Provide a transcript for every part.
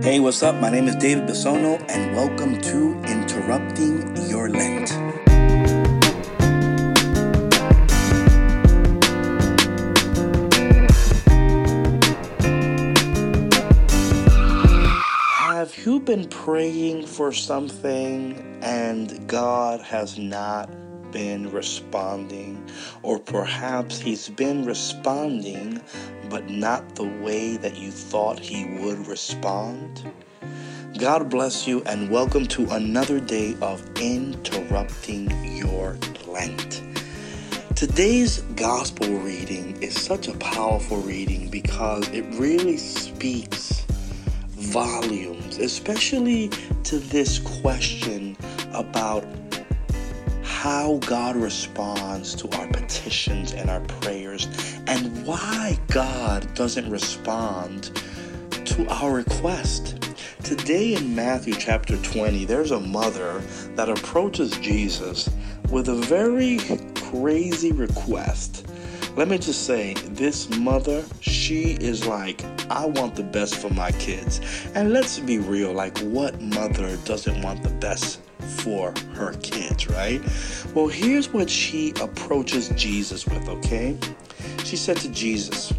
Hey, what's up? My name is David Bisono, and welcome to Interrupting Your Lent. Have you been praying for something and God has not been responding? Or perhaps He's been responding, but not the way that you thought He would respond? God bless you and welcome to another day of Interrupting Your Lent. Today's gospel reading is such a powerful reading because it really speaks volumes, especially to this question about how God responds to our petitions and our prayers, and why God doesn't respond to our request. Today in Matthew chapter 20, there's a mother that approaches Jesus with a very crazy request. Let me just say, this mother, she is like, I want the best for my kids. And let's be real, like, what mother doesn't want the best for her kids, right? Well, here's what she approaches Jesus with, okay? She said to Jesus,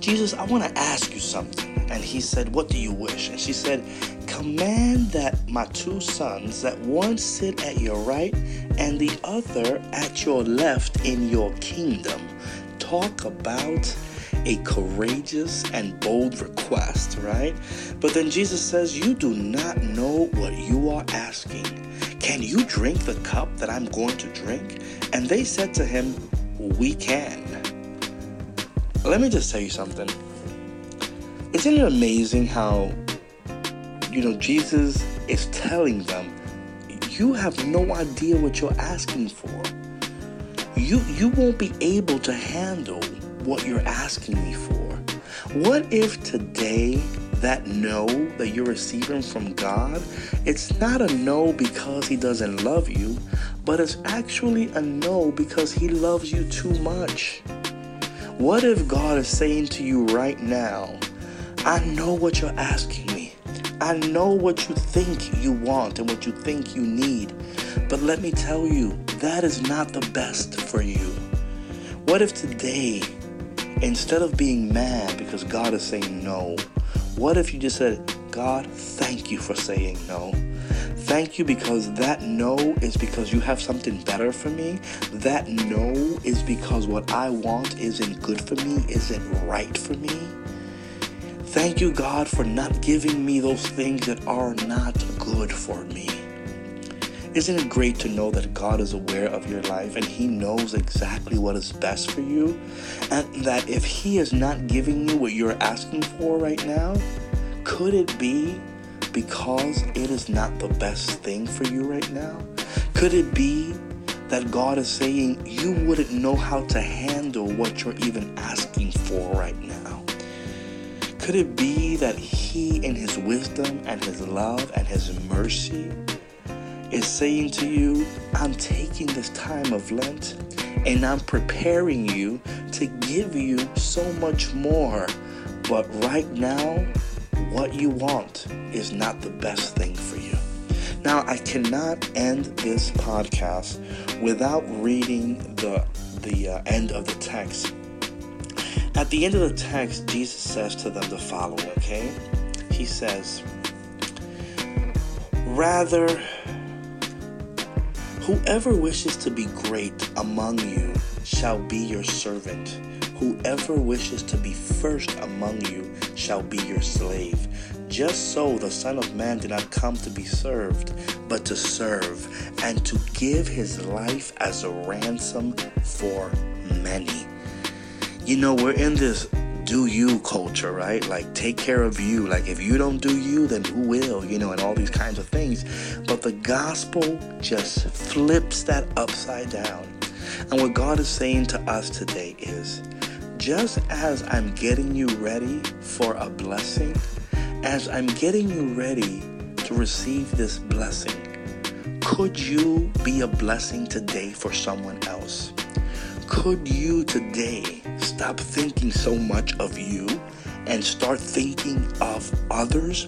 Jesus, I want to ask you something. And he said, What do you wish? And she said, Command that my two sons, that one sit at your right and the other at your left in your kingdom. Talk about a courageous and bold request, right? But then Jesus says, You do not know what you are asking. Can you drink the cup that I'm going to drink? And they said to him, We can. Let me just tell you something. Isn't it amazing how, you know, Jesus is telling them, you have no idea what you're asking for. You you won't be able to handle what you're asking me for. What if today that no that you're receiving from God, it's not a no because he doesn't love you, but it's actually a no because he loves you too much. What if God is saying to you right now, I know what you're asking me. I know what you think you want and what you think you need. But let me tell you, that is not the best for you. What if today, instead of being mad because God is saying no, what if you just said, God, thank you for saying no? Thank you because that no is because you have something better for me. That no is because what I want isn't good for me, isn't right for me. Thank you, God, for not giving me those things that are not good for me. Isn't it great to know that God is aware of your life and He knows exactly what is best for you? And that if He is not giving you what you're asking for right now, could it be because it is not the best thing for you right now? Could it be that God is saying you wouldn't know how to handle what you're even asking for right now? Could it be that He, in His wisdom and His love and His mercy, is saying to you, I'm taking this time of Lent and I'm preparing you to give you so much more. But right now, what you want is not the best thing for you. Now, I cannot end this podcast without reading the, the uh, end of the text at the end of the text, Jesus says to them the following, okay? He says, Rather, whoever wishes to be great among you shall be your servant. Whoever wishes to be first among you shall be your slave. Just so the Son of Man did not come to be served, but to serve, and to give his life as a ransom for many you know, we're in this do you culture, right? Like, take care of you. Like, if you don't do you, then who will, you know, and all these kinds of things. But the gospel just flips that upside down. And what God is saying to us today is just as I'm getting you ready for a blessing, as I'm getting you ready to receive this blessing, could you be a blessing today for someone else? Could you today stop thinking so much of you and start thinking of others?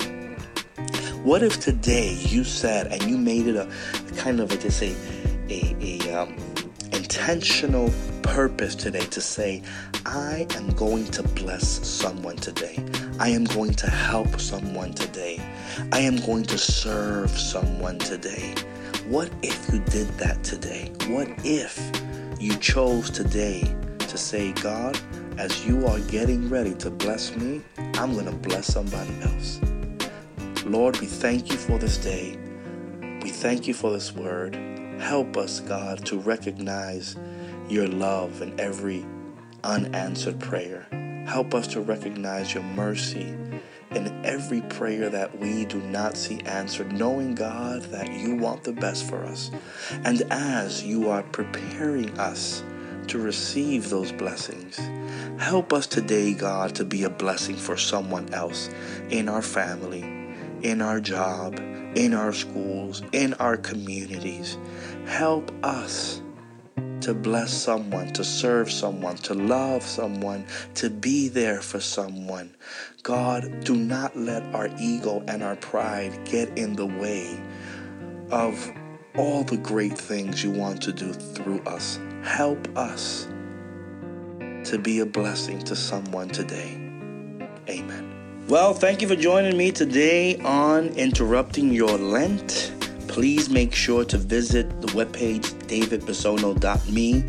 What if today you said and you made it a, a kind of a, just a, a, a um, intentional purpose today to say, I am going to bless someone today. I am going to help someone today. I am going to serve someone today. What if you did that today? What if you chose today to say, God, as you are getting ready to bless me, I'm going to bless somebody else. Lord, we thank you for this day. We thank you for this word. Help us, God, to recognize your love in every unanswered prayer. Help us to recognize your mercy in every prayer that we do not see answered, knowing, God, that you want the best for us. And as you are preparing us to receive those blessings, help us today, God, to be a blessing for someone else in our family, in our job, in our schools, in our communities. Help us to bless someone, to serve someone, to love someone, to be there for someone. God, do not let our ego and our pride get in the way of all the great things you want to do through us. Help us to be a blessing to someone today. Amen. Well, thank you for joining me today on Interrupting Your Lent please make sure to visit the webpage davidbisono.me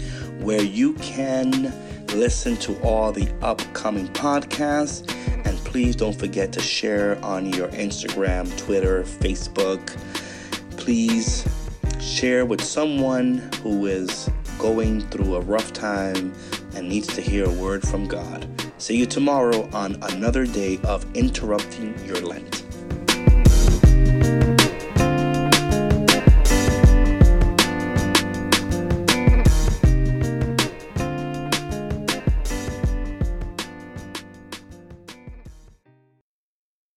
where you can listen to all the upcoming podcasts. And please don't forget to share on your Instagram, Twitter, Facebook. Please share with someone who is going through a rough time and needs to hear a word from God. See you tomorrow on another day of interrupting your Lent.